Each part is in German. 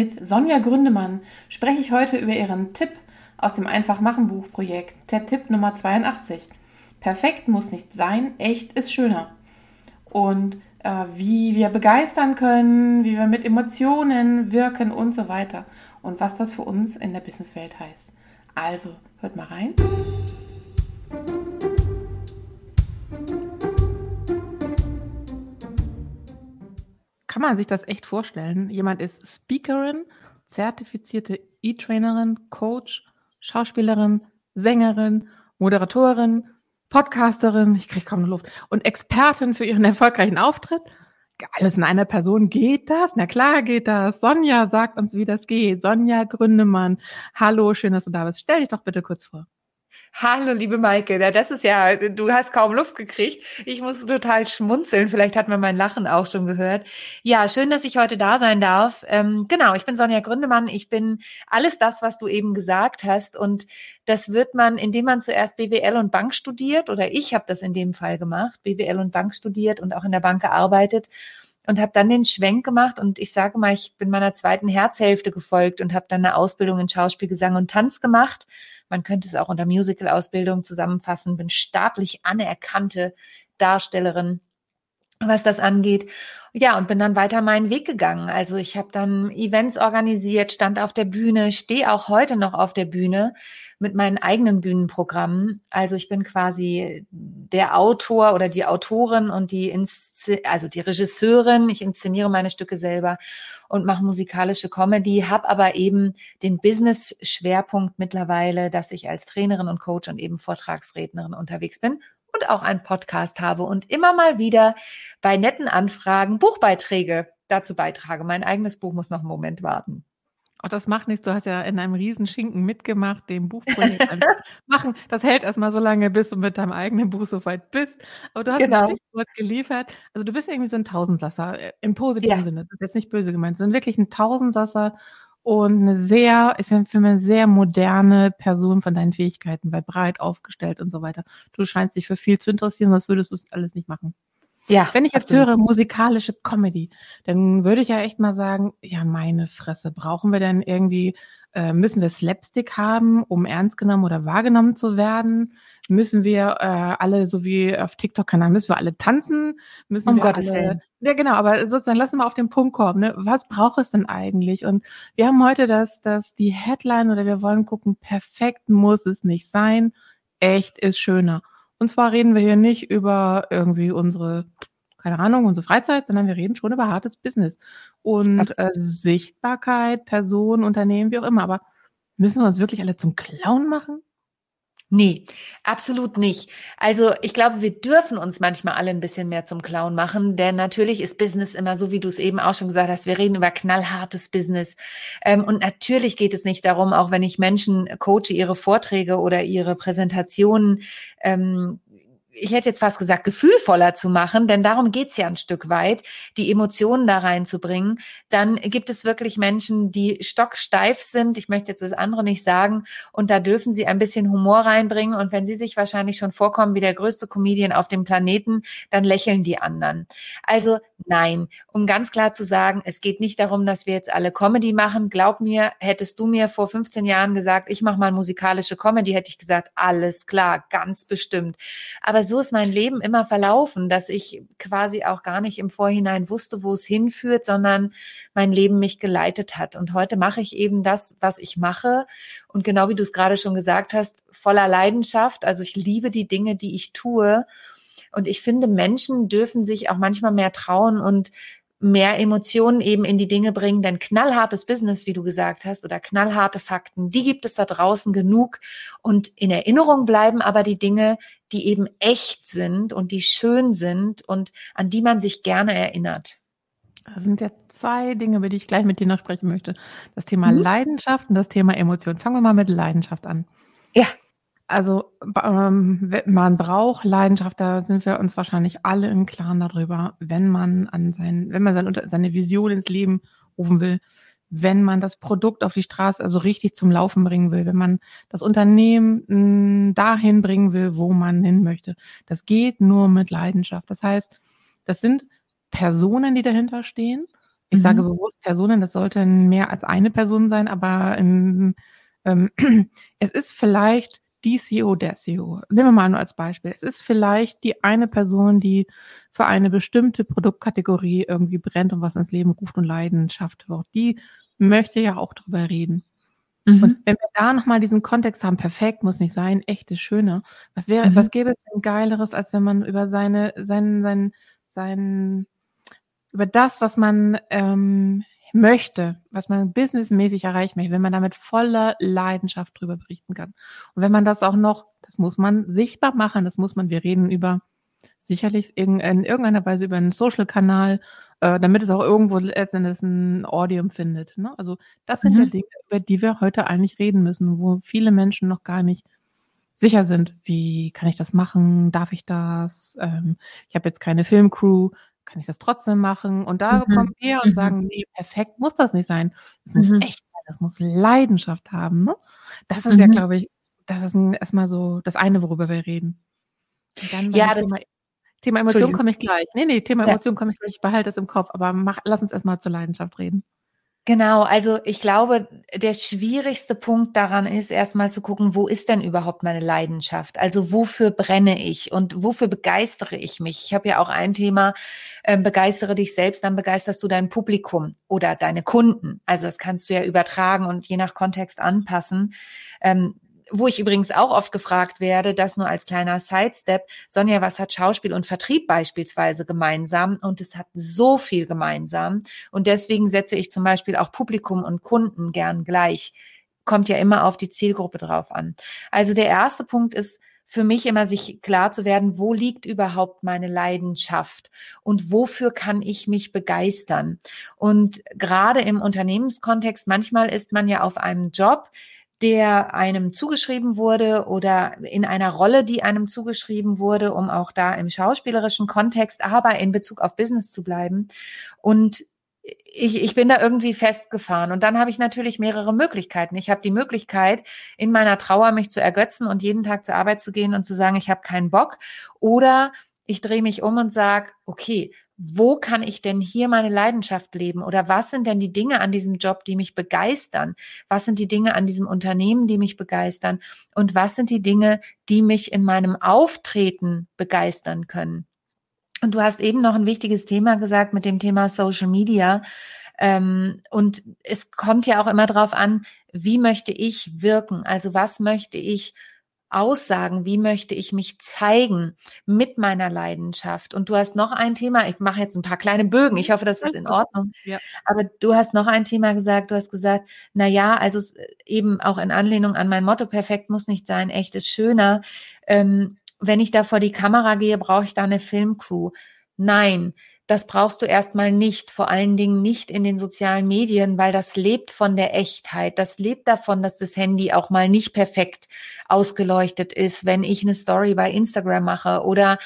Mit Sonja Gründemann spreche ich heute über ihren Tipp aus dem Einfach-Machen-Buch-Projekt, der Tipp Nummer 82. Perfekt muss nicht sein, echt ist schöner. Und äh, wie wir begeistern können, wie wir mit Emotionen wirken und so weiter. Und was das für uns in der Businesswelt heißt. Also, hört mal rein. Kann man sich das echt vorstellen? Jemand ist Speakerin, zertifizierte E-Trainerin, Coach, Schauspielerin, Sängerin, Moderatorin, Podcasterin, ich kriege kaum Luft, und Expertin für ihren erfolgreichen Auftritt. Alles in einer Person. Geht das? Na klar geht das. Sonja sagt uns, wie das geht. Sonja Gründemann. Hallo, schön, dass du da bist. Stell dich doch bitte kurz vor. Hallo, liebe Maike. Ja, das ist ja, du hast kaum Luft gekriegt. Ich muss total schmunzeln. Vielleicht hat man mein Lachen auch schon gehört. Ja, schön, dass ich heute da sein darf. Ähm, genau, ich bin Sonja Gründemann. Ich bin alles das, was du eben gesagt hast. Und das wird man, indem man zuerst BWL und Bank studiert, oder ich habe das in dem Fall gemacht, BWL und Bank studiert und auch in der Bank gearbeitet und habe dann den Schwenk gemacht und ich sage mal, ich bin meiner zweiten Herzhälfte gefolgt und habe dann eine Ausbildung in Schauspiel, Gesang und Tanz gemacht. Man könnte es auch unter Musical-Ausbildung zusammenfassen, bin staatlich anerkannte Darstellerin was das angeht. Ja, und bin dann weiter meinen Weg gegangen. Also ich habe dann Events organisiert, stand auf der Bühne, stehe auch heute noch auf der Bühne mit meinen eigenen Bühnenprogrammen. Also ich bin quasi der Autor oder die Autorin und die Insze also die Regisseurin. Ich inszeniere meine Stücke selber und mache musikalische Comedy, habe aber eben den Business-Schwerpunkt mittlerweile, dass ich als Trainerin und Coach und eben Vortragsrednerin unterwegs bin und auch einen Podcast habe und immer mal wieder bei netten Anfragen Buchbeiträge dazu beitrage. Mein eigenes Buch muss noch einen Moment warten. Auch das macht nichts. Du hast ja in einem Riesenschinken mitgemacht, dem Buchprojekt machen. Das hält erstmal so lange, bis du mit deinem eigenen Buch soweit bist. Aber du hast genau. ein Stichwort geliefert. Also du bist irgendwie so ein Tausendsasser äh, im positiven ja. Sinne. Das ist jetzt nicht böse gemeint, sondern wirklich ein Tausendsasser und eine sehr, ist für mich eine sehr moderne Person von deinen Fähigkeiten, weil breit aufgestellt und so weiter. Du scheinst dich für viel zu interessieren, sonst würdest du es alles nicht machen. Ja. Wenn ich jetzt absolut. höre musikalische Comedy, dann würde ich ja echt mal sagen, ja, meine Fresse, brauchen wir denn irgendwie, äh, müssen wir Slapstick haben, um ernst genommen oder wahrgenommen zu werden? Müssen wir äh, alle, so wie auf TikTok-Kanal, müssen wir alle tanzen? Müssen um wir Gottes alle, Willen. Ja, genau, aber sozusagen lass uns mal auf den Punkt kommen. Ne? Was braucht es denn eigentlich? Und wir haben heute das, das die Headline oder wir wollen gucken, perfekt muss es nicht sein, echt ist schöner. Und zwar reden wir hier nicht über irgendwie unsere, keine Ahnung, unsere Freizeit, sondern wir reden schon über hartes Business und äh, Sichtbarkeit, Personen, Unternehmen, wie auch immer. Aber müssen wir uns wirklich alle zum Clown machen? Nee, absolut nicht. Also ich glaube, wir dürfen uns manchmal alle ein bisschen mehr zum Clown machen, denn natürlich ist Business immer so, wie du es eben auch schon gesagt hast, wir reden über knallhartes Business. Ähm, und natürlich geht es nicht darum, auch wenn ich Menschen coache, ihre Vorträge oder ihre Präsentationen ähm, ich hätte jetzt fast gesagt, gefühlvoller zu machen, denn darum geht's ja ein Stück weit, die Emotionen da reinzubringen, dann gibt es wirklich Menschen, die stocksteif sind. Ich möchte jetzt das andere nicht sagen. Und da dürfen sie ein bisschen Humor reinbringen. Und wenn sie sich wahrscheinlich schon vorkommen wie der größte Comedian auf dem Planeten, dann lächeln die anderen. Also nein, um ganz klar zu sagen, es geht nicht darum, dass wir jetzt alle Comedy machen. Glaub mir, hättest du mir vor 15 Jahren gesagt, ich mache mal musikalische Comedy, hätte ich gesagt, alles klar, ganz bestimmt. Aber so ist mein Leben immer verlaufen, dass ich quasi auch gar nicht im Vorhinein wusste, wo es hinführt, sondern mein Leben mich geleitet hat. Und heute mache ich eben das, was ich mache. Und genau wie du es gerade schon gesagt hast, voller Leidenschaft. Also ich liebe die Dinge, die ich tue. Und ich finde, Menschen dürfen sich auch manchmal mehr trauen und mehr Emotionen eben in die Dinge bringen, denn knallhartes Business, wie du gesagt hast, oder knallharte Fakten, die gibt es da draußen genug und in Erinnerung bleiben aber die Dinge, die eben echt sind und die schön sind und an die man sich gerne erinnert. Das sind ja zwei Dinge, über die ich gleich mit dir noch sprechen möchte. Das Thema mhm. Leidenschaft und das Thema Emotion. Fangen wir mal mit Leidenschaft an. Ja. Also ähm, man braucht Leidenschaft, da sind wir uns wahrscheinlich alle im Klaren darüber, wenn man an sein, wenn man sein, seine Vision ins Leben rufen will, wenn man das Produkt auf die Straße also richtig zum Laufen bringen will, wenn man das Unternehmen mh, hm, dahin bringen will, wo man hin möchte. Das geht nur mit Leidenschaft. Das heißt, das sind Personen, die dahinter stehen Ich mhm. sage bewusst Personen, das sollten mehr als eine Person sein, aber in, ähm, es ist vielleicht die CEO, der CEO. Nehmen wir mal nur als Beispiel. Es ist vielleicht die eine Person, die für eine bestimmte Produktkategorie irgendwie brennt und was ins Leben ruft und Leidenschaft wird. Die möchte ja auch drüber reden. Mhm. Und wenn wir da nochmal diesen Kontext haben, perfekt, muss nicht sein, echtes, schöne. Was wäre, mhm. was gäbe es denn Geileres, als wenn man über seine, sein, sein, sein, über das, was man ähm, möchte, was man businessmäßig erreichen möchte, wenn man damit voller Leidenschaft drüber berichten kann. Und wenn man das auch noch, das muss man sichtbar machen, das muss man, wir reden über sicherlich in irgendeiner Weise über einen Social-Kanal, äh, damit es auch irgendwo letztendlich ein Audium findet. Ne? Also das sind mhm. ja Dinge, über die wir heute eigentlich reden müssen, wo viele Menschen noch gar nicht sicher sind, wie kann ich das machen, darf ich das, ähm, ich habe jetzt keine Filmcrew, kann ich das trotzdem machen? Und da mhm. kommen wir und mhm. sagen, nee, perfekt muss das nicht sein. Es muss mhm. echt sein, es muss Leidenschaft haben. Ne? Das ist ja, mhm. glaube ich, das ist erstmal so das eine, worüber wir reden. Ja, das, Thema, Thema Emotion komme ich gleich. Nee, nee, Thema ja. Emotion komme ich gleich, ich behalte es im Kopf, aber mach, lass uns erstmal zur Leidenschaft reden. Genau, also ich glaube, der schwierigste Punkt daran ist erstmal zu gucken, wo ist denn überhaupt meine Leidenschaft? Also wofür brenne ich und wofür begeistere ich mich? Ich habe ja auch ein Thema, äh, begeistere dich selbst, dann begeisterst du dein Publikum oder deine Kunden. Also das kannst du ja übertragen und je nach Kontext anpassen. Ähm, wo ich übrigens auch oft gefragt werde, das nur als kleiner Sidestep, Sonja, was hat Schauspiel und Vertrieb beispielsweise gemeinsam? Und es hat so viel gemeinsam. Und deswegen setze ich zum Beispiel auch Publikum und Kunden gern gleich. Kommt ja immer auf die Zielgruppe drauf an. Also der erste Punkt ist, für mich immer sich klar zu werden, wo liegt überhaupt meine Leidenschaft und wofür kann ich mich begeistern. Und gerade im Unternehmenskontext, manchmal ist man ja auf einem Job, der einem zugeschrieben wurde oder in einer Rolle, die einem zugeschrieben wurde, um auch da im schauspielerischen Kontext, aber in Bezug auf Business zu bleiben. Und ich, ich bin da irgendwie festgefahren. Und dann habe ich natürlich mehrere Möglichkeiten. Ich habe die Möglichkeit, in meiner Trauer mich zu ergötzen und jeden Tag zur Arbeit zu gehen und zu sagen, ich habe keinen Bock. Oder ich drehe mich um und sage, okay, wo kann ich denn hier meine Leidenschaft leben? Oder was sind denn die Dinge an diesem Job, die mich begeistern? Was sind die Dinge an diesem Unternehmen, die mich begeistern? Und was sind die Dinge, die mich in meinem Auftreten begeistern können? Und du hast eben noch ein wichtiges Thema gesagt mit dem Thema Social Media. Ähm, und es kommt ja auch immer darauf an, wie möchte ich wirken? Also was möchte ich aussagen, wie möchte ich mich zeigen mit meiner Leidenschaft. Und du hast noch ein Thema, ich mache jetzt ein paar kleine Bögen, ich hoffe, das ist in Ordnung. Ja. Aber du hast noch ein Thema gesagt, du hast gesagt, na ja, also eben auch in Anlehnung an mein Motto, perfekt muss nicht sein, echt ist schöner. Ähm, wenn ich da vor die Kamera gehe, brauche ich da eine Filmcrew. Nein, das brauchst du erstmal nicht, vor allen Dingen nicht in den sozialen Medien, weil das lebt von der Echtheit. Das lebt davon, dass das Handy auch mal nicht perfekt ausgeleuchtet ist, wenn ich eine Story bei Instagram mache oder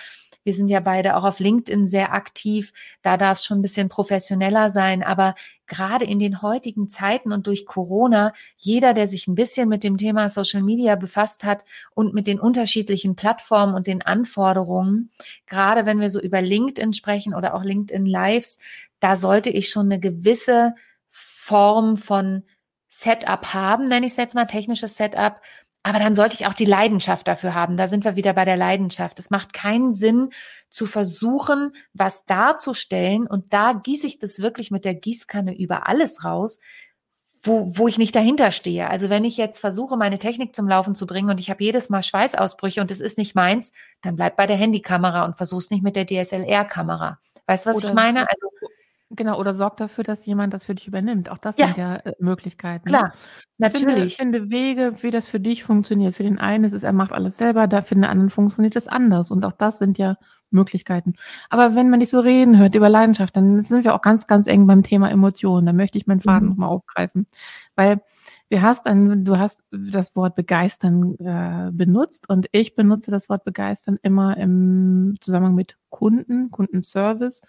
wir sind ja beide auch auf LinkedIn sehr aktiv. Da darf es schon ein bisschen professioneller sein. Aber gerade in den heutigen Zeiten und durch Corona, jeder, der sich ein bisschen mit dem Thema Social Media befasst hat und mit den unterschiedlichen Plattformen und den Anforderungen, gerade wenn wir so über LinkedIn sprechen oder auch LinkedIn Lives, da sollte ich schon eine gewisse Form von Setup haben, nenne ich es jetzt mal technisches Setup, aber dann sollte ich auch die Leidenschaft dafür haben. Da sind wir wieder bei der Leidenschaft. Es macht keinen Sinn zu versuchen, was darzustellen. Und da gieße ich das wirklich mit der Gießkanne über alles raus, wo, wo ich nicht dahinter stehe. Also wenn ich jetzt versuche, meine Technik zum Laufen zu bringen und ich habe jedes Mal Schweißausbrüche und es ist nicht meins, dann bleib bei der Handykamera und versuch's nicht mit der DSLR-Kamera. Weißt du, was Oder ich meine? Also Genau, oder sorg dafür, dass jemand das für dich übernimmt. Auch das ja. sind ja äh, Möglichkeiten. Ne? Klar, ne? natürlich. Finde, finde Wege, wie das für dich funktioniert. Für den einen ist es, er macht alles selber, da für den anderen funktioniert es anders. Und auch das sind ja Möglichkeiten. Aber wenn man nicht so reden hört über Leidenschaft, dann sind wir auch ganz, ganz eng beim Thema Emotionen. Da möchte ich meinen Faden mhm. nochmal aufgreifen. Weil Du hast, ein, du hast das Wort begeistern äh, benutzt und ich benutze das Wort begeistern immer im Zusammenhang mit Kunden, Kundenservice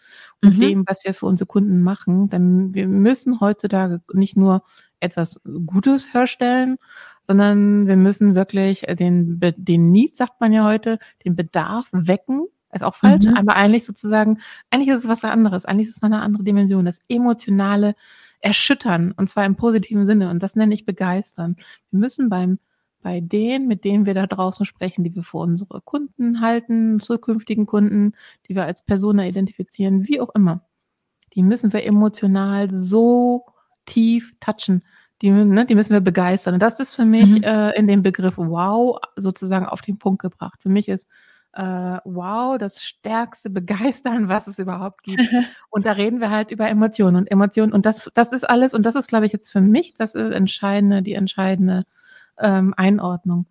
und mhm. dem, was wir für unsere Kunden machen. Denn wir müssen heutzutage nicht nur etwas Gutes herstellen, sondern wir müssen wirklich den, den Need, sagt man ja heute, den Bedarf wecken Ist auch falsch, mhm. aber eigentlich sozusagen, eigentlich ist es was anderes. Eigentlich ist es noch eine andere Dimension. Das emotionale Erschüttern und zwar im positiven Sinne. Und das nenne ich begeistern. Wir müssen beim bei denen, mit denen wir da draußen sprechen, die wir für unsere Kunden halten, zukünftigen Kunden, die wir als Persona identifizieren, wie auch immer, die müssen wir emotional so tief touchen. Die, ne, die müssen wir begeistern. Und das ist für mich mhm. äh, in dem Begriff Wow sozusagen auf den Punkt gebracht. Für mich ist äh, Wow das stärkste Begeistern, was es überhaupt gibt. und da reden wir halt über Emotionen und Emotionen. Und das, das ist alles, und das ist, glaube ich, jetzt für mich das entscheidende, die entscheidende ähm, Einordnung.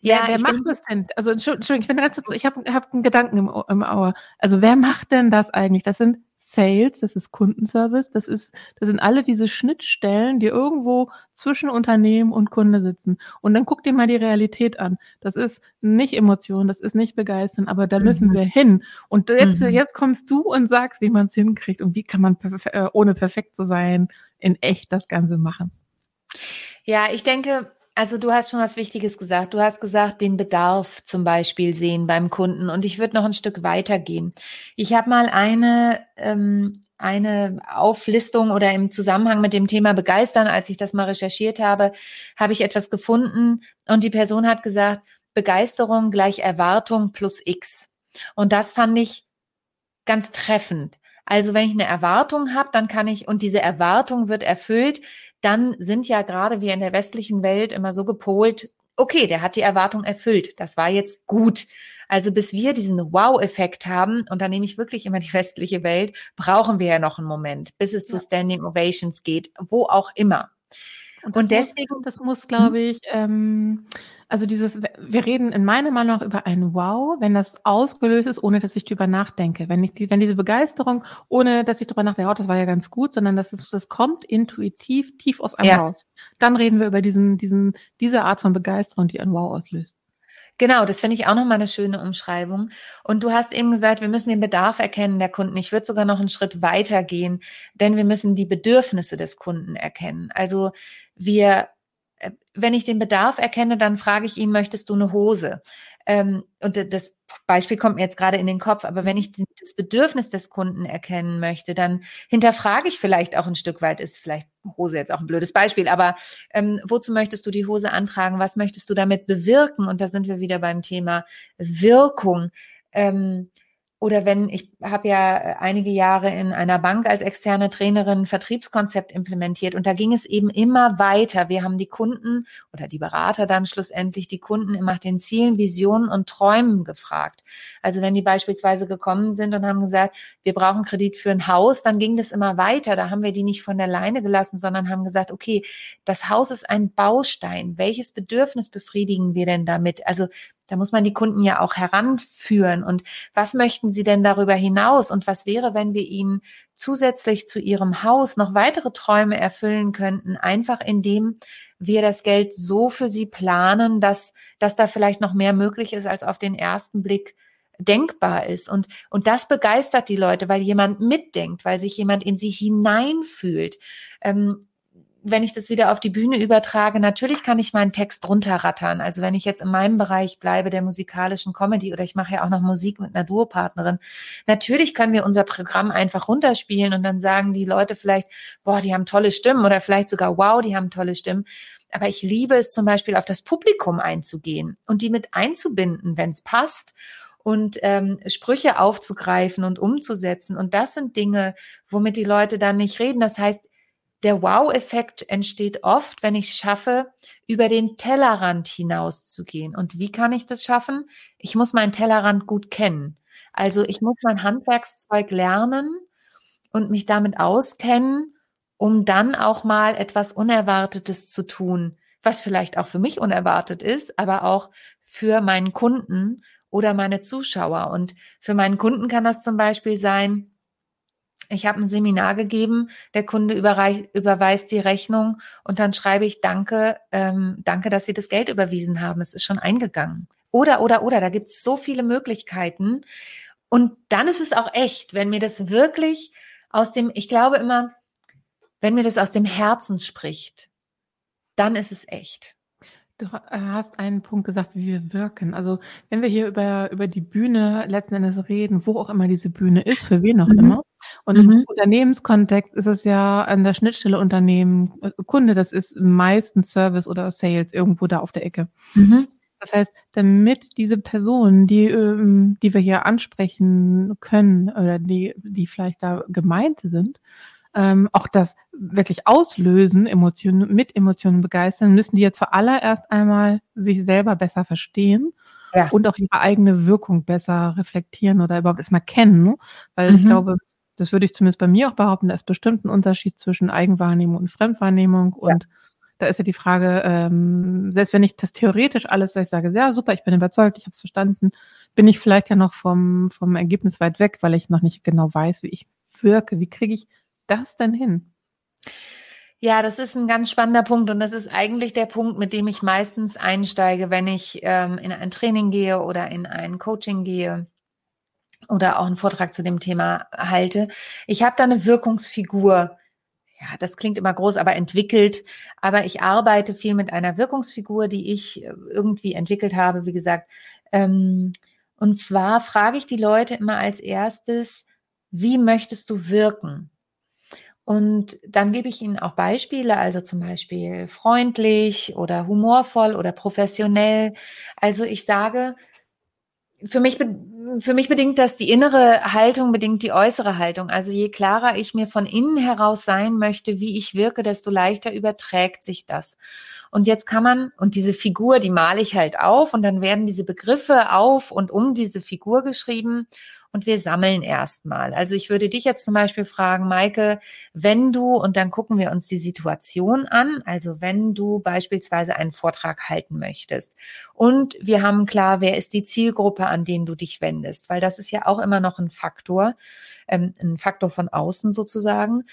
Ja, wer, wer macht das denn? Also Entschuldigung, ich finde ganz kurz, ich habe hab einen Gedanken im, im Auge. Also wer macht denn das eigentlich? Das sind Sales, das ist Kundenservice, das ist, das sind alle diese Schnittstellen, die irgendwo zwischen Unternehmen und Kunde sitzen. Und dann guck dir mal die Realität an. Das ist nicht Emotion, das ist nicht begeistern, aber da müssen mhm. wir hin. Und jetzt, mhm. jetzt kommst du und sagst, wie man es hinkriegt und wie kann man äh, ohne perfekt zu sein in echt das Ganze machen. Ja, ich denke, also du hast schon was Wichtiges gesagt. Du hast gesagt, den Bedarf zum Beispiel sehen beim Kunden. Und ich würde noch ein Stück weiter gehen. Ich habe mal eine, ähm, eine Auflistung oder im Zusammenhang mit dem Thema Begeistern, als ich das mal recherchiert habe, habe ich etwas gefunden und die Person hat gesagt, Begeisterung gleich Erwartung plus X. Und das fand ich ganz treffend. Also wenn ich eine Erwartung habe, dann kann ich, und diese Erwartung wird erfüllt, dann sind ja gerade wir in der westlichen Welt immer so gepolt, okay, der hat die Erwartung erfüllt, das war jetzt gut. Also bis wir diesen Wow-Effekt haben, und da nehme ich wirklich immer die westliche Welt, brauchen wir ja noch einen Moment, bis es ja. zu Standing Ovations geht, wo auch immer. Und, und deswegen, muss, das muss, glaube ich, ähm, also dieses, wir reden in meiner Meinung nach über ein Wow, wenn das ausgelöst ist, ohne dass ich drüber nachdenke. Wenn ich die, wenn diese Begeisterung, ohne dass ich drüber nachdenke, oh, das war ja ganz gut, sondern dass es, das kommt intuitiv tief aus einem ja. raus. Dann reden wir über diesen, diesen, diese Art von Begeisterung, die ein Wow auslöst. Genau, das finde ich auch nochmal eine schöne Umschreibung. Und du hast eben gesagt, wir müssen den Bedarf erkennen der Kunden. Ich würde sogar noch einen Schritt weiter gehen, denn wir müssen die Bedürfnisse des Kunden erkennen. Also wir äh, wenn ich den Bedarf erkenne, dann frage ich ihn, möchtest du eine Hose? Ähm, und das Beispiel kommt mir jetzt gerade in den Kopf, aber wenn ich das Bedürfnis des Kunden erkennen möchte, dann hinterfrage ich vielleicht auch ein Stück weit, ist vielleicht Hose jetzt auch ein blödes Beispiel, aber ähm, wozu möchtest du die Hose antragen? Was möchtest du damit bewirken? Und da sind wir wieder beim Thema Wirkung. Ähm, oder wenn ich habe ja äh, einige Jahre in einer Bank als externe Trainerin Vertriebskonzept implementiert und da ging es eben immer weiter. Wir haben die Kunden oder die Berater dann schlussendlich die Kunden immer nach den Zielen, Visionen und Träumen gefragt. Also wenn die beispielsweise gekommen sind und haben gesagt, wir brauchen Kredit für ein Haus, dann ging das immer weiter. Da haben wir die nicht von der Leine gelassen, sondern haben gesagt, okay, das Haus ist ein Baustein. Welches Bedürfnis befriedigen wir denn damit? Also da muss man die Kunden ja auch heranführen. Und was möchten sie denn darüber hinaus? Und was wäre, wenn wir ihnen zusätzlich zu ihrem Haus noch weitere Träume erfüllen könnten, einfach indem wir das Geld so für sie planen, dass, dass da vielleicht noch mehr möglich ist, als auf den ersten Blick denkbar ist. Und, und das begeistert die Leute, weil jemand mitdenkt, weil sich jemand in sie hineinfühlt. Ähm, wenn ich das wieder auf die Bühne übertrage, natürlich kann ich meinen Text runterrattern. Also wenn ich jetzt in meinem Bereich bleibe, der musikalischen Comedy oder ich mache ja auch noch Musik mit einer Duopartnerin, natürlich können wir unser Programm einfach runterspielen und dann sagen die Leute vielleicht, boah, die haben tolle Stimmen oder vielleicht sogar, wow, die haben tolle Stimmen. Aber ich liebe es zum Beispiel auf das Publikum einzugehen und die mit einzubinden, wenn es passt und ähm, Sprüche aufzugreifen und umzusetzen. Und das sind Dinge, womit die Leute dann nicht reden. Das heißt, der Wow-Effekt entsteht oft, wenn ich schaffe, über den Tellerrand hinauszugehen. Und wie kann ich das schaffen? Ich muss meinen Tellerrand gut kennen. Also ich muss mein Handwerkszeug lernen und mich damit auskennen, um dann auch mal etwas Unerwartetes zu tun, was vielleicht auch für mich unerwartet ist, aber auch für meinen Kunden oder meine Zuschauer. Und für meinen Kunden kann das zum Beispiel sein, ich habe ein Seminar gegeben, der Kunde überweist die Rechnung und dann schreibe ich Danke, ähm, danke, dass Sie das Geld überwiesen haben. Es ist schon eingegangen. Oder, oder, oder, da gibt es so viele Möglichkeiten. Und dann ist es auch echt, wenn mir das wirklich aus dem, ich glaube immer, wenn mir das aus dem Herzen spricht, dann ist es echt. Du äh, hast einen Punkt gesagt, wie wir wirken. Also wenn wir hier über, über die Bühne letzten Endes reden, wo auch immer diese Bühne ist, für wen auch mhm. immer. Und mhm. im Unternehmenskontext ist es ja an der Schnittstelle Unternehmen, äh, Kunde, das ist meistens Service oder Sales irgendwo da auf der Ecke. Mhm. Das heißt, damit diese Personen, die, ähm, die wir hier ansprechen können oder die, die vielleicht da gemeint sind, ähm, auch das wirklich auslösen, Emotionen, mit Emotionen begeistern, müssen die ja zuallererst einmal sich selber besser verstehen ja. und auch ihre eigene Wirkung besser reflektieren oder überhaupt erstmal kennen. Ne? Weil mhm. ich glaube, das würde ich zumindest bei mir auch behaupten, da ist bestimmt ein Unterschied zwischen Eigenwahrnehmung und Fremdwahrnehmung und ja. Da ist ja die Frage, ähm, selbst wenn ich das theoretisch alles, ich sage, ja super, ich bin überzeugt, ich habe es verstanden, bin ich vielleicht ja noch vom, vom Ergebnis weit weg, weil ich noch nicht genau weiß, wie ich wirke. Wie kriege ich das denn hin? Ja, das ist ein ganz spannender Punkt und das ist eigentlich der Punkt, mit dem ich meistens einsteige, wenn ich ähm, in ein Training gehe oder in ein Coaching gehe oder auch einen Vortrag zu dem Thema halte. Ich habe da eine Wirkungsfigur. Ja, das klingt immer groß, aber entwickelt. Aber ich arbeite viel mit einer Wirkungsfigur, die ich äh, irgendwie entwickelt habe, wie gesagt. Ähm, und zwar frage ich die Leute immer als erstes, wie möchtest du wirken? Und dann gebe ich Ihnen auch Beispiele, also zum Beispiel freundlich oder humorvoll oder professionell. Also ich sage, für mich, für mich bedingt das die innere Haltung, bedingt die äußere Haltung. Also je klarer ich mir von innen heraus sein möchte, wie ich wirke, desto leichter überträgt sich das. Und jetzt kann man, und diese Figur, die male ich halt auf und dann werden diese Begriffe auf und um diese Figur geschrieben und wir sammeln erstmal. Also ich würde dich jetzt zum Beispiel fragen, Maike, wenn du, und dann gucken wir uns die Situation an, also wenn du beispielsweise einen Vortrag halten möchtest und wir haben klar, wer ist die Zielgruppe, an den du dich wendest, weil das ist ja auch immer noch ein Faktor, ähm, ein Faktor von außen sozusagen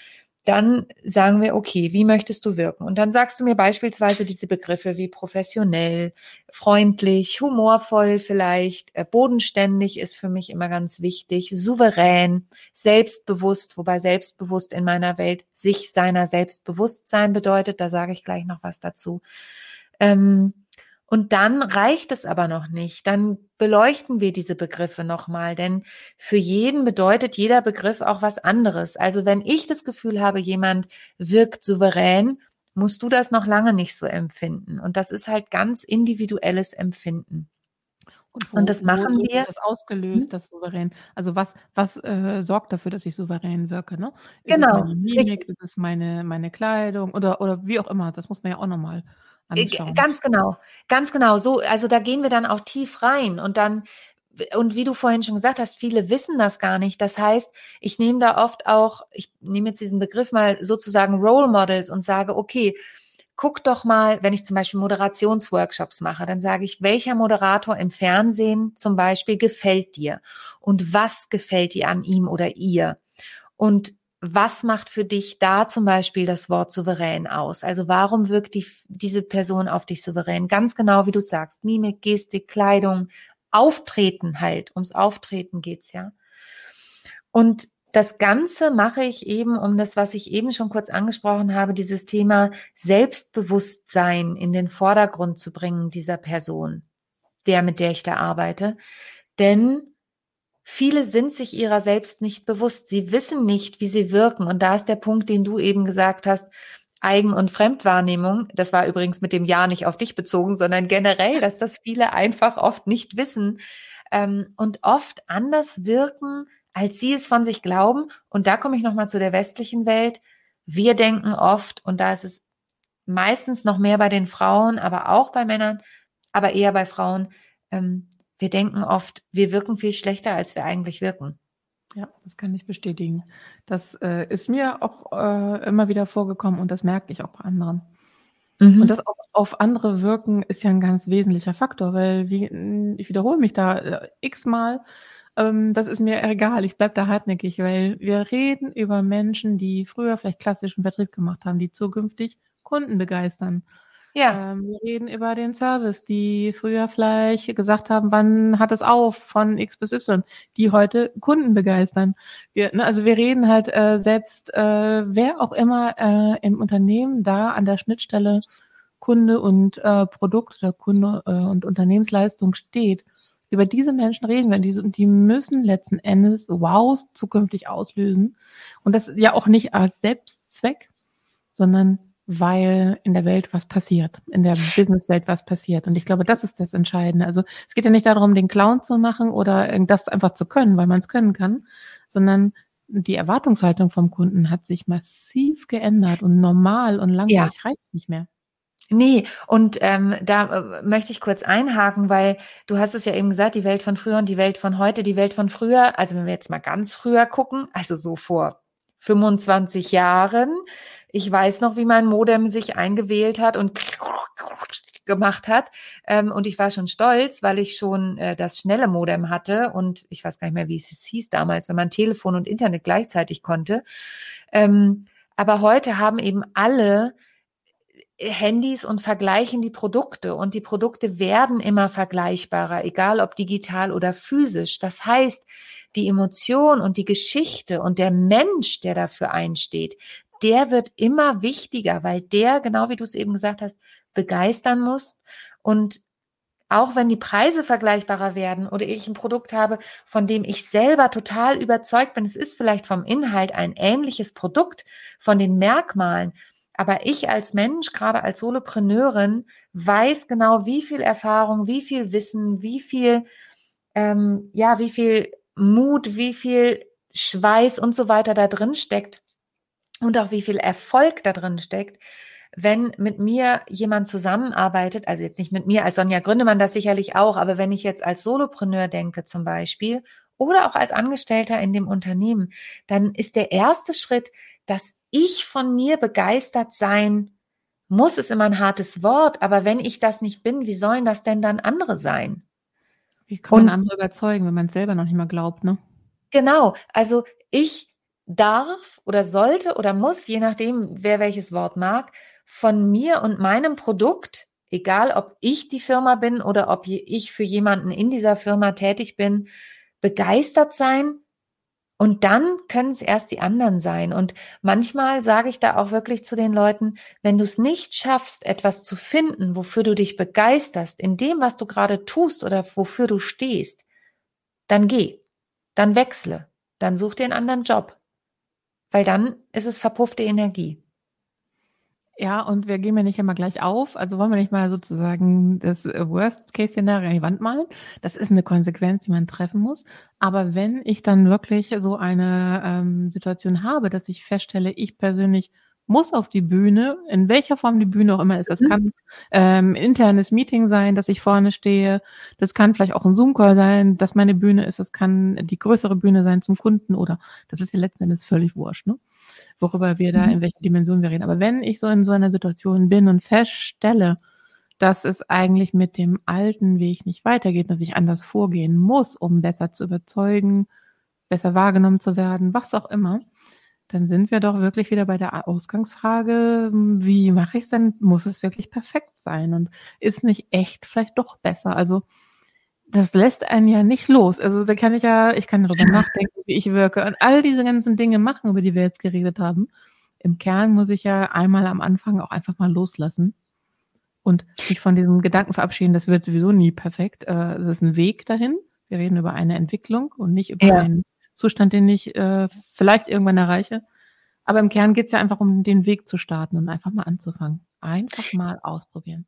dann sagen wir, okay, wie möchtest du wirken? Und dann sagst du mir beispielsweise diese Begriffe wie professionell, freundlich, humorvoll vielleicht, äh, bodenständig ist für mich immer ganz wichtig, souverän, selbstbewusst, wobei selbstbewusst in meiner Welt sich seiner Selbstbewusstsein bedeutet, da sage ich gleich noch was dazu. Ähm, und dann reicht es aber noch nicht. Dann beleuchten wir diese Begriffe nochmal, denn für jeden bedeutet jeder Begriff auch was anderes. Also wenn ich das Gefühl habe, jemand wirkt souverän, musst du das noch lange nicht so empfinden. Und das ist halt ganz individuelles Empfinden. Und, wo, und das machen wir. Das ausgelöst, hm? das souverän. Also was, was äh, sorgt dafür, dass ich souverän wirke? Ne? Ist genau. Es meine Mimik, ist es meine, meine Kleidung oder, oder wie auch immer. Das muss man ja auch nochmal anschauen. Ganz genau, ganz genau. So, also da gehen wir dann auch tief rein und dann und wie du vorhin schon gesagt hast, viele wissen das gar nicht. Das heißt, ich nehme da oft auch, ich nehme jetzt diesen Begriff mal sozusagen Role Models und sage, okay, guck doch mal, wenn ich zum Beispiel Moderationsworkshops mache, dann sage ich, welcher Moderator im Fernsehen zum Beispiel gefällt dir und was gefällt dir an ihm oder ihr? Und was macht für dich da zum Beispiel das Wort souverän aus? Also warum wirkt die, diese Person auf dich souverän? Ganz genau, wie du sagst, Mimik, Gestik, Kleidung, Auftreten halt. Ums Auftreten geht's ja. Und das Ganze mache ich eben um das, was ich eben schon kurz angesprochen habe, dieses Thema Selbstbewusstsein in den Vordergrund zu bringen dieser Person, der, mit der ich da arbeite. Denn Viele sind sich ihrer selbst nicht bewusst. Sie wissen nicht, wie sie wirken. Und da ist der Punkt, den du eben gesagt hast, Eigen- und Fremdwahrnehmung. Das war übrigens mit dem Ja nicht auf dich bezogen, sondern generell, dass das viele einfach oft nicht wissen ähm, und oft anders wirken, als sie es von sich glauben. Und da komme ich nochmal zu der westlichen Welt. Wir denken oft, und da ist es meistens noch mehr bei den Frauen, aber auch bei Männern, aber eher bei Frauen, ähm, wir denken oft, wir wirken viel schlechter, als wir eigentlich wirken. Ja, das kann ich bestätigen. Das äh, ist mir auch äh, immer wieder vorgekommen und das merke ich auch bei anderen. Mhm. Und das auch auf andere wirken ist ja ein ganz wesentlicher Faktor, weil wie, ich wiederhole mich da äh, x-mal, ähm, das ist mir egal, ich bleibe da hartnäckig, weil wir reden über Menschen, die früher vielleicht klassischen Vertrieb gemacht haben, die zukünftig Kunden begeistern. Ja. Ähm, wir reden über den Service, die früher vielleicht gesagt haben, wann hat es auf von X bis Y, die heute Kunden begeistern. Wir, ne, also wir reden halt äh, selbst, äh, wer auch immer äh, im Unternehmen da an der Schnittstelle Kunde und äh, Produkt oder Kunde äh, und Unternehmensleistung steht. Über diese Menschen reden wir und die, müssen letzten Endes Wows zukünftig auslösen. Und das ja auch nicht als Selbstzweck, sondern weil in der Welt was passiert, in der Businesswelt was passiert. Und ich glaube, das ist das Entscheidende. Also es geht ja nicht darum, den Clown zu machen oder das einfach zu können, weil man es können kann, sondern die Erwartungshaltung vom Kunden hat sich massiv geändert und normal und langweilig ja. reicht nicht mehr. Nee, und ähm, da äh, möchte ich kurz einhaken, weil du hast es ja eben gesagt, die Welt von früher und die Welt von heute, die Welt von früher, also wenn wir jetzt mal ganz früher gucken, also so vor 25 Jahren, ich weiß noch, wie mein Modem sich eingewählt hat und gemacht hat. Ähm, und ich war schon stolz, weil ich schon äh, das schnelle Modem hatte und ich weiß gar nicht mehr, wie es hieß damals, wenn man Telefon und Internet gleichzeitig konnte. Ähm, aber heute haben eben alle Handys und vergleichen die Produkte und die Produkte werden immer vergleichbarer, egal ob digital oder physisch. Das heißt, die Emotion und die Geschichte und der Mensch, der dafür einsteht, der wird immer wichtiger, weil der, genau wie du es eben gesagt hast, begeistern muss. Und auch wenn die Preise vergleichbarer werden oder ich ein Produkt habe, von dem ich selber total überzeugt bin, es ist vielleicht vom Inhalt ein ähnliches Produkt, von den Merkmalen, aber ich als Mensch, gerade als Solopreneurin, weiß genau, wie viel Erfahrung, wie viel Wissen, wie viel, ähm, ja, wie viel Mut, wie viel Schweiß und so weiter da drin steckt und auch wie viel Erfolg da drin steckt, wenn mit mir jemand zusammenarbeitet, also jetzt nicht mit mir als Sonja Gründemann, das sicherlich auch, aber wenn ich jetzt als Solopreneur denke zum Beispiel oder auch als Angestellter in dem Unternehmen, dann ist der erste Schritt, dass ich von mir begeistert sein muss, ist immer ein hartes Wort, aber wenn ich das nicht bin, wie sollen das denn dann andere sein? Wie kann man Und, andere überzeugen, wenn man es selber noch nicht mal glaubt, ne? Genau, also ich darf oder sollte oder muss, je nachdem, wer welches Wort mag, von mir und meinem Produkt, egal ob ich die Firma bin oder ob ich für jemanden in dieser Firma tätig bin, begeistert sein und dann können es erst die anderen sein. Und manchmal sage ich da auch wirklich zu den Leuten, wenn du es nicht schaffst, etwas zu finden, wofür du dich begeisterst, in dem, was du gerade tust oder wofür du stehst, dann geh, dann wechsle, dann such dir einen anderen Job. Weil dann ist es verpuffte Energie. Ja, und wir gehen ja nicht immer gleich auf. Also wollen wir nicht mal sozusagen das Worst-Case-Szenario an die Wand malen. Das ist eine Konsequenz, die man treffen muss. Aber wenn ich dann wirklich so eine ähm, Situation habe, dass ich feststelle, ich persönlich muss auf die Bühne, in welcher Form die Bühne auch immer ist. Das mhm. kann ähm, internes Meeting sein, dass ich vorne stehe. Das kann vielleicht auch ein Zoom-Call sein, dass meine Bühne ist. Das kann die größere Bühne sein zum Kunden oder das ist ja letzten Endes völlig wurscht, ne? worüber wir da, mhm. in welcher Dimension wir reden. Aber wenn ich so in so einer Situation bin und feststelle, dass es eigentlich mit dem alten Weg nicht weitergeht, dass ich anders vorgehen muss, um besser zu überzeugen, besser wahrgenommen zu werden, was auch immer, dann sind wir doch wirklich wieder bei der Ausgangsfrage, wie mache ich es denn? Muss es wirklich perfekt sein? Und ist nicht echt vielleicht doch besser? Also das lässt einen ja nicht los. Also da kann ich ja, ich kann darüber nachdenken, wie ich wirke und all diese ganzen Dinge machen, über die wir jetzt geredet haben. Im Kern muss ich ja einmal am Anfang auch einfach mal loslassen und mich von diesem Gedanken verabschieden, das wird sowieso nie perfekt. Äh, es ist ein Weg dahin. Wir reden über eine Entwicklung und nicht über ja. einen Zustand, den ich äh, vielleicht irgendwann erreiche. Aber im Kern geht es ja einfach um den Weg zu starten und einfach mal anzufangen. Einfach mal ausprobieren.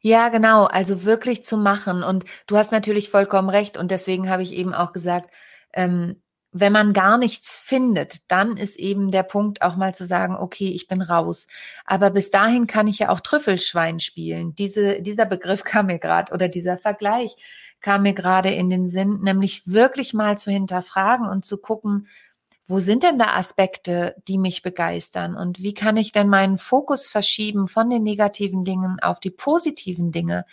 Ja, genau. Also wirklich zu machen. Und du hast natürlich vollkommen recht. Und deswegen habe ich eben auch gesagt, ähm, wenn man gar nichts findet, dann ist eben der Punkt auch mal zu sagen, okay, ich bin raus. Aber bis dahin kann ich ja auch Trüffelschwein spielen. Diese, dieser Begriff kam mir gerade oder dieser Vergleich kam mir gerade in den Sinn, nämlich wirklich mal zu hinterfragen und zu gucken, wo sind denn da Aspekte, die mich begeistern und wie kann ich denn meinen Fokus verschieben von den negativen Dingen auf die positiven Dinge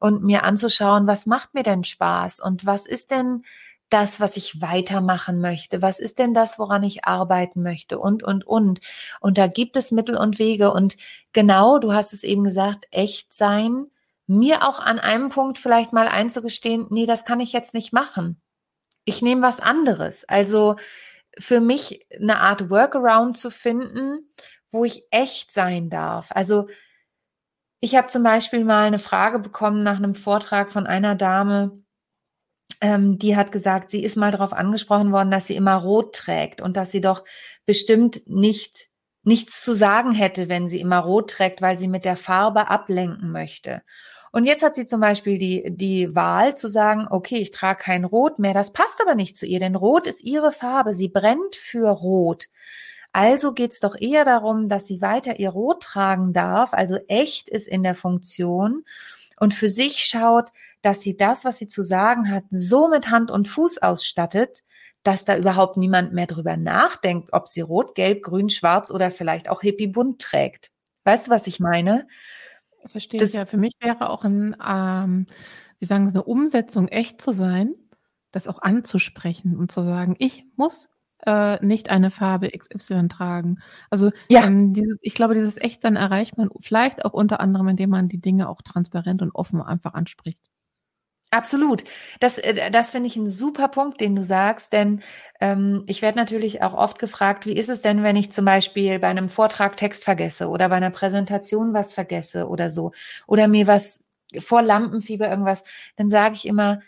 und mir anzuschauen, was macht mir denn Spaß und was ist denn das, was ich weitermachen möchte? Was ist denn das, woran ich arbeiten möchte? Und, und, und. Und da gibt es Mittel und Wege. Und genau, du hast es eben gesagt, echt sein mir auch an einem Punkt vielleicht mal einzugestehen, nee, das kann ich jetzt nicht machen. Ich nehme was anderes. Also für mich eine Art Workaround zu finden, wo ich echt sein darf. Also ich habe zum Beispiel mal eine Frage bekommen nach einem Vortrag von einer Dame, ähm, die hat gesagt, sie ist mal darauf angesprochen worden, dass sie immer rot trägt und dass sie doch bestimmt nicht nichts zu sagen hätte, wenn sie immer rot trägt, weil sie mit der Farbe ablenken möchte. Und jetzt hat sie zum Beispiel die, die Wahl zu sagen, okay, ich trage kein Rot mehr. Das passt aber nicht zu ihr, denn Rot ist ihre Farbe. Sie brennt für Rot. Also geht es doch eher darum, dass sie weiter ihr Rot tragen darf, also echt ist in der Funktion und für sich schaut, dass sie das, was sie zu sagen hat, so mit Hand und Fuß ausstattet, dass da überhaupt niemand mehr drüber nachdenkt, ob sie rot, gelb, grün, schwarz oder vielleicht auch hippie bunt trägt. Weißt du, was ich meine? Verstehe das, ich ja. Für mich wäre auch ein, ähm, wie sagen Sie, eine Umsetzung echt zu sein, das auch anzusprechen und zu sagen, ich muss äh, nicht eine Farbe XY tragen. Also ja. ähm, dieses, ich glaube, dieses Echtsein erreicht man vielleicht auch unter anderem, indem man die Dinge auch transparent und offen einfach anspricht. Absolut. Das, äh, das finde ich ein super Punkt, den du sagst, denn ähm, ich werde natürlich auch oft gefragt, wie ist es denn, wenn ich zum Beispiel bei einem Vortrag Text vergesse oder bei einer Präsentation was vergesse oder so oder mir was vor Lampenfieber irgendwas, dann sage ich immer,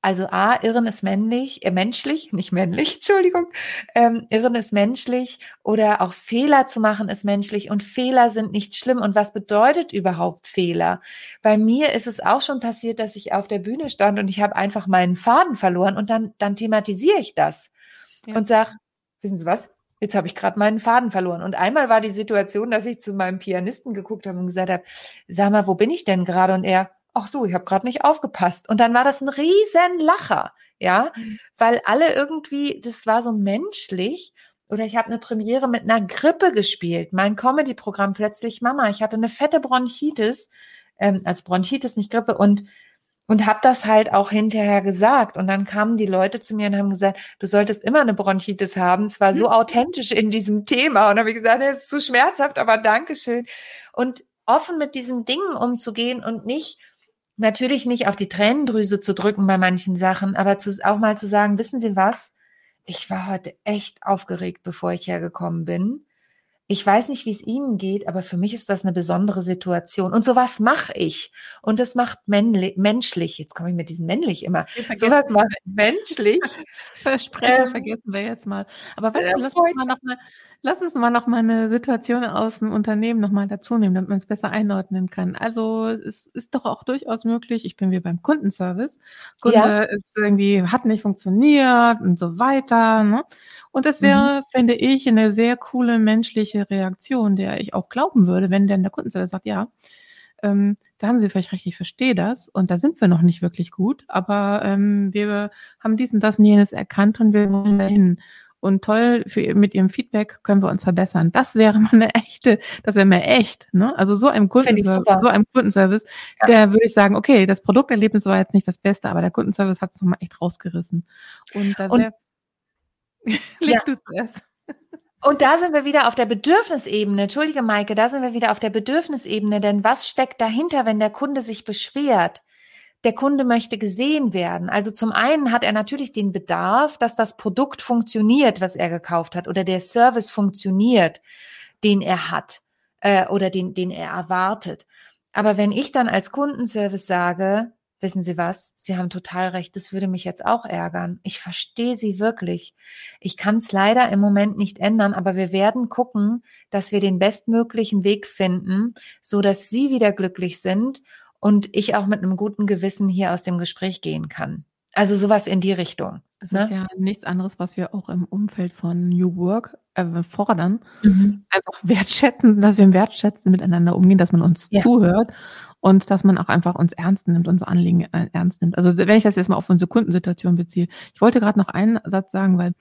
also A, Irren ist männlich, äh, menschlich, nicht männlich, Entschuldigung. Ähm, Irren ist menschlich oder auch Fehler zu machen ist menschlich und Fehler sind nicht schlimm. Und was bedeutet überhaupt Fehler? Bei mir ist es auch schon passiert, dass ich auf der Bühne stand und ich habe einfach meinen Faden verloren und dann, dann thematisiere ich das ja. und sage, wissen Sie was? Jetzt habe ich gerade meinen Faden verloren. Und einmal war die Situation, dass ich zu meinem Pianisten geguckt habe und gesagt habe, sag mal, wo bin ich denn gerade? Und er, ach du, ich habe gerade nicht aufgepasst. Und dann war das ein riesen Lacher, ja, mhm. weil alle irgendwie, das war so menschlich. Oder ich habe eine Premiere mit einer Grippe gespielt, mein Comedy-Programm plötzlich Mama. Ich hatte eine fette Bronchitis, ähm, also Bronchitis, nicht Grippe und und habe das halt auch hinterher gesagt. Und dann kamen die Leute zu mir und haben gesagt, du solltest immer eine Bronchitis haben. Es war so authentisch in diesem Thema. Und habe ich gesagt, es ist zu schmerzhaft, aber Dankeschön. Und offen mit diesen Dingen umzugehen und nicht natürlich nicht auf die Tränendrüse zu drücken bei manchen Sachen, aber zu, auch mal zu sagen, wissen Sie was? Ich war heute echt aufgeregt, bevor ich hergekommen bin. Ich weiß nicht, wie es Ihnen geht, aber für mich ist das eine besondere Situation. Und sowas mache ich. Und das macht menschlich. Jetzt komme ich mit diesem männlich immer. Sowas macht menschlich. Versprechen ähm, vergessen wir jetzt mal. Aber weißt du, lass uns mal noch mal Lass uns mal noch mal eine Situation aus dem Unternehmen noch mal dazu nehmen, damit man es besser einordnen kann. Also es ist doch auch durchaus möglich, ich bin wie beim Kundenservice, Kunde ja. ist irgendwie, hat nicht funktioniert und so weiter. Ne? Und das wäre, mhm. finde ich, eine sehr coole menschliche Reaktion, der ich auch glauben würde, wenn denn der Kundenservice sagt, ja, ähm, da haben Sie vielleicht recht, ich verstehe das und da sind wir noch nicht wirklich gut, aber ähm, wir haben dies und das und jenes erkannt und wir wollen dahin und toll, für, mit Ihrem Feedback können wir uns verbessern. Das wäre mal eine echte, das wäre mir echt, ne? Also so ein Kundenservice, so ein Kundenservice, ja. der würde ich sagen, okay, das Produkterlebnis war jetzt nicht das Beste, aber der Kundenservice hat es nochmal echt rausgerissen. Und da wäre, ja. du zuerst. Und da sind wir wieder auf der Bedürfnisebene. Entschuldige, Maike, da sind wir wieder auf der Bedürfnisebene. Denn was steckt dahinter, wenn der Kunde sich beschwert? Der Kunde möchte gesehen werden. Also zum einen hat er natürlich den Bedarf, dass das Produkt funktioniert, was er gekauft hat, oder der Service funktioniert, den er hat äh, oder den, den er erwartet. Aber wenn ich dann als Kundenservice sage, wissen Sie was, Sie haben total recht, das würde mich jetzt auch ärgern. Ich verstehe Sie wirklich. Ich kann es leider im Moment nicht ändern, aber wir werden gucken, dass wir den bestmöglichen Weg finden, so dass Sie wieder glücklich sind und ich auch mit einem guten Gewissen hier aus dem Gespräch gehen kann. Also sowas in die Richtung. Das ne? ist ja nichts anderes, was wir auch im Umfeld von New Work äh, fordern. Mhm. Einfach wertschätzen, dass wir im Wertschätzen miteinander umgehen, dass man uns ja. zuhört und dass man auch einfach uns ernst nimmt, unser Anliegen äh, ernst nimmt. Also wenn ich das jetzt mal auf unsere Kundensituation beziehe. Ich wollte gerade noch einen Satz sagen, weil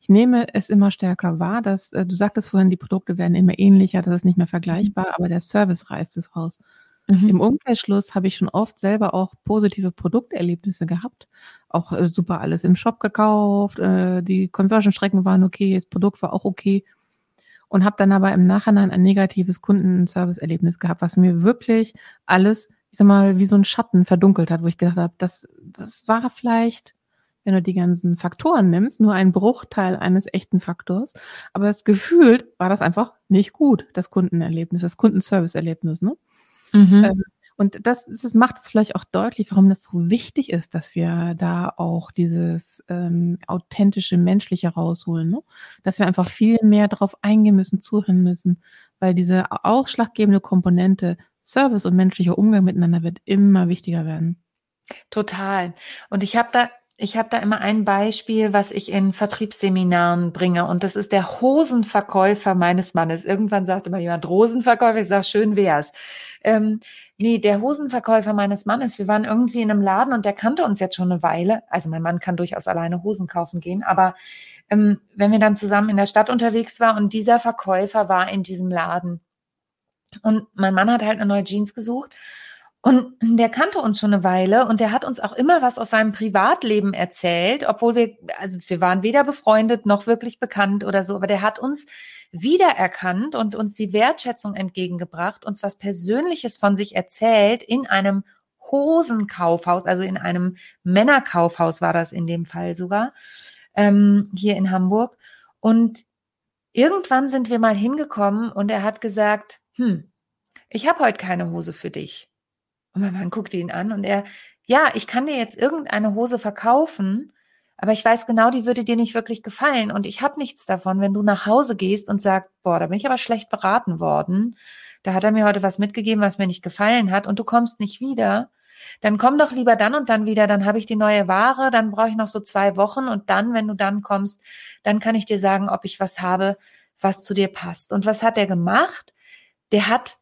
ich nehme es immer stärker wahr, dass äh, du sagtest vorhin, die Produkte werden immer ähnlicher, das ist nicht mehr vergleichbar, aber der Service reißt es raus. Mhm. Im Umkehrschluss habe ich schon oft selber auch positive Produkterlebnisse gehabt. Auch äh, super alles im Shop gekauft, äh, die Conversion-Strecken waren okay, das Produkt war auch okay. Und habe dann aber im Nachhinein ein negatives Kundenservice-Erlebnis gehabt, was mir wirklich alles, ich sag mal, wie so ein Schatten verdunkelt hat, wo ich gedacht habe, das, das war vielleicht, wenn du die ganzen Faktoren nimmst, nur ein Bruchteil eines echten Faktors. Aber das gefühlt war das einfach nicht gut, das Kundenerlebnis, das Kundenservice-Erlebnis. Ne? Mhm. Ähm, und das, das macht es vielleicht auch deutlich, warum das so wichtig ist, dass wir da auch dieses ähm, authentische, menschliche rausholen. Ne? Dass wir einfach viel mehr darauf eingehen müssen, zuhören müssen, weil diese ausschlaggebende Komponente Service und menschlicher Umgang miteinander wird immer wichtiger werden. Total. Und ich habe da ich habe da immer ein Beispiel, was ich in Vertriebsseminaren bringe. Und das ist der Hosenverkäufer meines Mannes. Irgendwann sagte mal jemand, Rosenverkäufer. Ich sage, schön wär's. Ähm, nee, der Hosenverkäufer meines Mannes. Wir waren irgendwie in einem Laden und der kannte uns jetzt schon eine Weile. Also mein Mann kann durchaus alleine Hosen kaufen gehen. Aber ähm, wenn wir dann zusammen in der Stadt unterwegs waren und dieser Verkäufer war in diesem Laden. Und mein Mann hat halt eine neue Jeans gesucht und der kannte uns schon eine Weile und der hat uns auch immer was aus seinem Privatleben erzählt, obwohl wir, also wir waren weder befreundet noch wirklich bekannt oder so, aber der hat uns wiedererkannt und uns die Wertschätzung entgegengebracht, uns was Persönliches von sich erzählt in einem Hosenkaufhaus, also in einem Männerkaufhaus war das in dem Fall sogar, ähm, hier in Hamburg. Und irgendwann sind wir mal hingekommen und er hat gesagt, hm, ich habe heute keine Hose für dich. Und mein Mann guckte ihn an und er, ja, ich kann dir jetzt irgendeine Hose verkaufen, aber ich weiß genau, die würde dir nicht wirklich gefallen und ich habe nichts davon, wenn du nach Hause gehst und sagst, boah, da bin ich aber schlecht beraten worden. Da hat er mir heute was mitgegeben, was mir nicht gefallen hat und du kommst nicht wieder. Dann komm doch lieber dann und dann wieder, dann habe ich die neue Ware, dann brauche ich noch so zwei Wochen und dann, wenn du dann kommst, dann kann ich dir sagen, ob ich was habe, was zu dir passt. Und was hat er gemacht? Der hat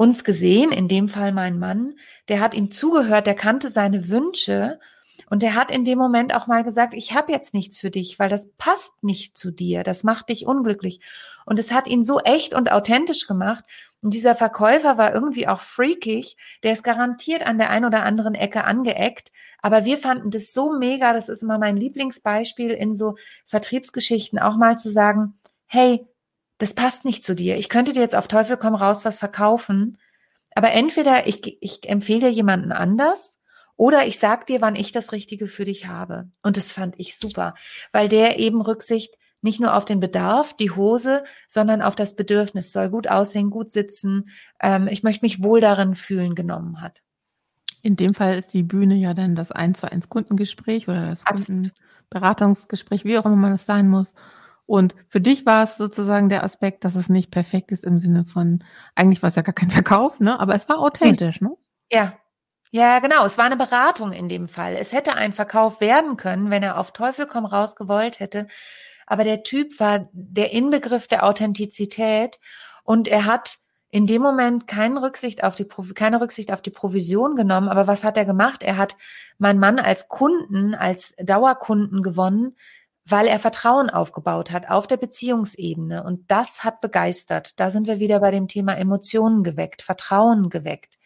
uns gesehen, in dem Fall mein Mann, der hat ihm zugehört, der kannte seine Wünsche und der hat in dem Moment auch mal gesagt, ich habe jetzt nichts für dich, weil das passt nicht zu dir, das macht dich unglücklich. Und es hat ihn so echt und authentisch gemacht. Und dieser Verkäufer war irgendwie auch freakig, der ist garantiert an der ein oder anderen Ecke angeeckt. Aber wir fanden das so mega, das ist immer mein Lieblingsbeispiel in so Vertriebsgeschichten, auch mal zu sagen, hey, das passt nicht zu dir. Ich könnte dir jetzt auf Teufel komm raus was verkaufen, aber entweder ich, ich empfehle dir jemanden anders oder ich sag dir, wann ich das Richtige für dich habe. Und das fand ich super, weil der eben Rücksicht nicht nur auf den Bedarf, die Hose, sondern auf das Bedürfnis, soll gut aussehen, gut sitzen, ähm, ich möchte mich wohl darin fühlen, genommen hat. In dem Fall ist die Bühne ja dann das 1 zu 1 Kundengespräch oder das Kundenberatungsgespräch, wie auch immer man das sein muss. Und für dich war es sozusagen der Aspekt, dass es nicht perfekt ist im Sinne von, eigentlich war es ja gar kein Verkauf, ne? Aber es war authentisch, ne? Ja. Ja, genau. Es war eine Beratung in dem Fall. Es hätte ein Verkauf werden können, wenn er auf Teufel komm raus gewollt hätte. Aber der Typ war der Inbegriff der Authentizität und er hat in dem Moment keine Rücksicht auf die, keine Rücksicht auf die Provision genommen. Aber was hat er gemacht? Er hat meinen Mann als Kunden, als Dauerkunden gewonnen, weil er Vertrauen aufgebaut hat auf der Beziehungsebene. Und das hat begeistert. Da sind wir wieder bei dem Thema Emotionen geweckt, Vertrauen geweckt.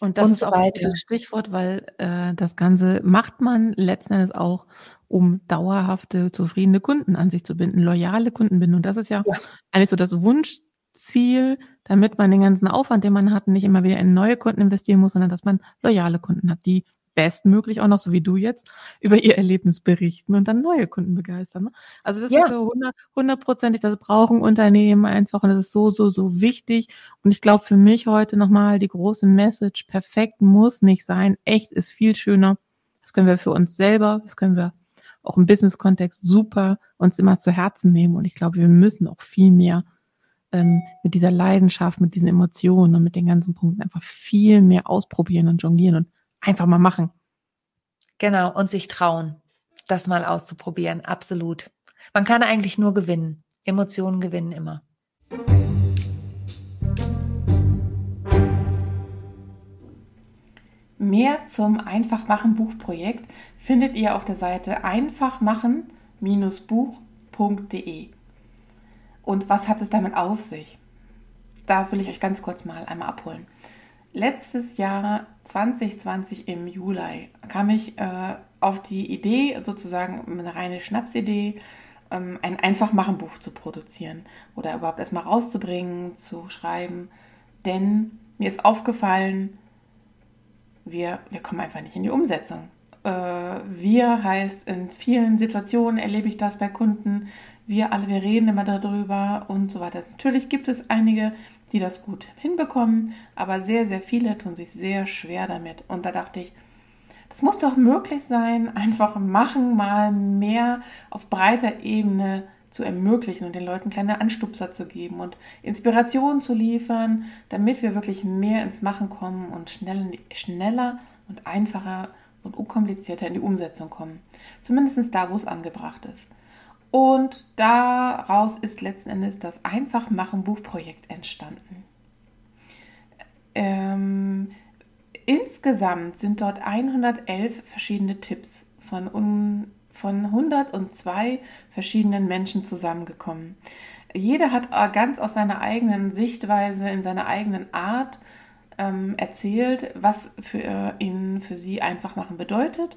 Und das und ist so auch weiter. ein Stichwort, weil äh, das Ganze macht man letzten Endes auch, um dauerhafte, zufriedene Kunden an sich zu binden, loyale Kunden binden. Und das ist ja, ja. eigentlich so das Wunschziel, damit man den ganzen Aufwand, den man hat, nicht immer wieder in neue Kunden investieren muss, sondern dass man loyale Kunden hat, die bestmöglich auch noch, so wie du jetzt, über ihr Erlebnis berichten und dann neue Kunden begeistern. Ne? Also das ja. ist so hundertprozentig, das brauchen Unternehmen einfach und das ist so, so, so wichtig. Und ich glaube für mich heute nochmal die große Message, perfekt muss nicht sein, echt ist viel schöner. Das können wir für uns selber, das können wir auch im Business-Kontext super uns immer zu Herzen nehmen. Und ich glaube, wir müssen auch viel mehr ähm, mit dieser Leidenschaft, mit diesen Emotionen und mit den ganzen Punkten einfach viel mehr ausprobieren und jonglieren und einfach mal machen. Genau, und sich trauen, das mal auszuprobieren. Absolut. Man kann eigentlich nur gewinnen. Emotionen gewinnen immer. Mehr zum Einfachmachen Buchprojekt findet ihr auf der Seite einfachmachen-buch.de. Und was hat es damit auf sich? Da will ich euch ganz kurz mal einmal abholen letztes Jahr 2020 im Juli kam ich äh, auf die Idee, sozusagen eine reine Schnapsidee, ähm, ein Einfachmachen-Buch zu produzieren oder überhaupt erstmal rauszubringen, zu schreiben. Denn mir ist aufgefallen, wir, wir kommen einfach nicht in die Umsetzung. Äh, wir heißt, in vielen Situationen erlebe ich das bei Kunden. Wir alle, wir reden immer darüber und so weiter. Natürlich gibt es einige, die das gut hinbekommen, aber sehr, sehr viele tun sich sehr schwer damit. Und da dachte ich, das muss doch möglich sein, einfach machen, mal mehr auf breiter Ebene zu ermöglichen und den Leuten kleine Anstupser zu geben und Inspirationen zu liefern, damit wir wirklich mehr ins Machen kommen und schnell, schneller und einfacher und unkomplizierter in die Umsetzung kommen. Zumindest da, wo es angebracht ist. Und daraus ist letzten Endes das Einfachmachen-Buchprojekt entstanden. Ähm, insgesamt sind dort 111 verschiedene Tipps von un von 102 verschiedenen Menschen zusammengekommen. Jeder hat ganz aus seiner eigenen Sichtweise, in seiner eigenen Art ähm, erzählt, was für ihn, für sie einfach machen bedeutet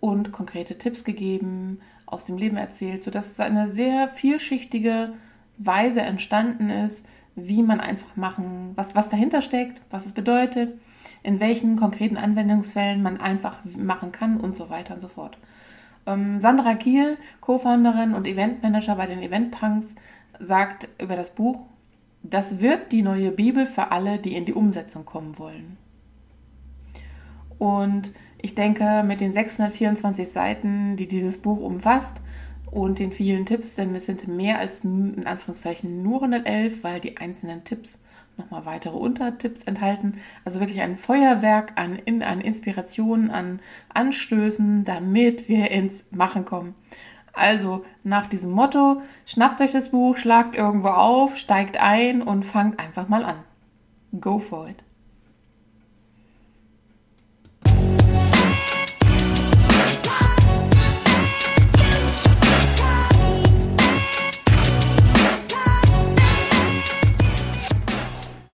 und konkrete Tipps gegeben, aus dem Leben erzählt, sodass es eine sehr vielschichtige Weise entstanden ist, wie man einfach machen, was, was dahinter steckt, was es bedeutet, in welchen konkreten Anwendungsfällen man einfach machen kann und so weiter und so fort. Ähm, Sandra Kiel, Co-Founderin und Eventmanager bei den Eventpunks, sagt über das Buch, das wird die neue Bibel für alle, die in die Umsetzung kommen wollen. Und ich denke, mit den 624 Seiten, die dieses Buch umfasst und den vielen Tipps, denn es sind mehr als in Anführungszeichen nur 111, weil die einzelnen Tipps nochmal weitere Untertipps enthalten. Also wirklich ein Feuerwerk an, an Inspirationen, an Anstößen, damit wir ins Machen kommen. Also nach diesem Motto, schnappt euch das Buch, schlagt irgendwo auf, steigt ein und fangt einfach mal an. Go for it.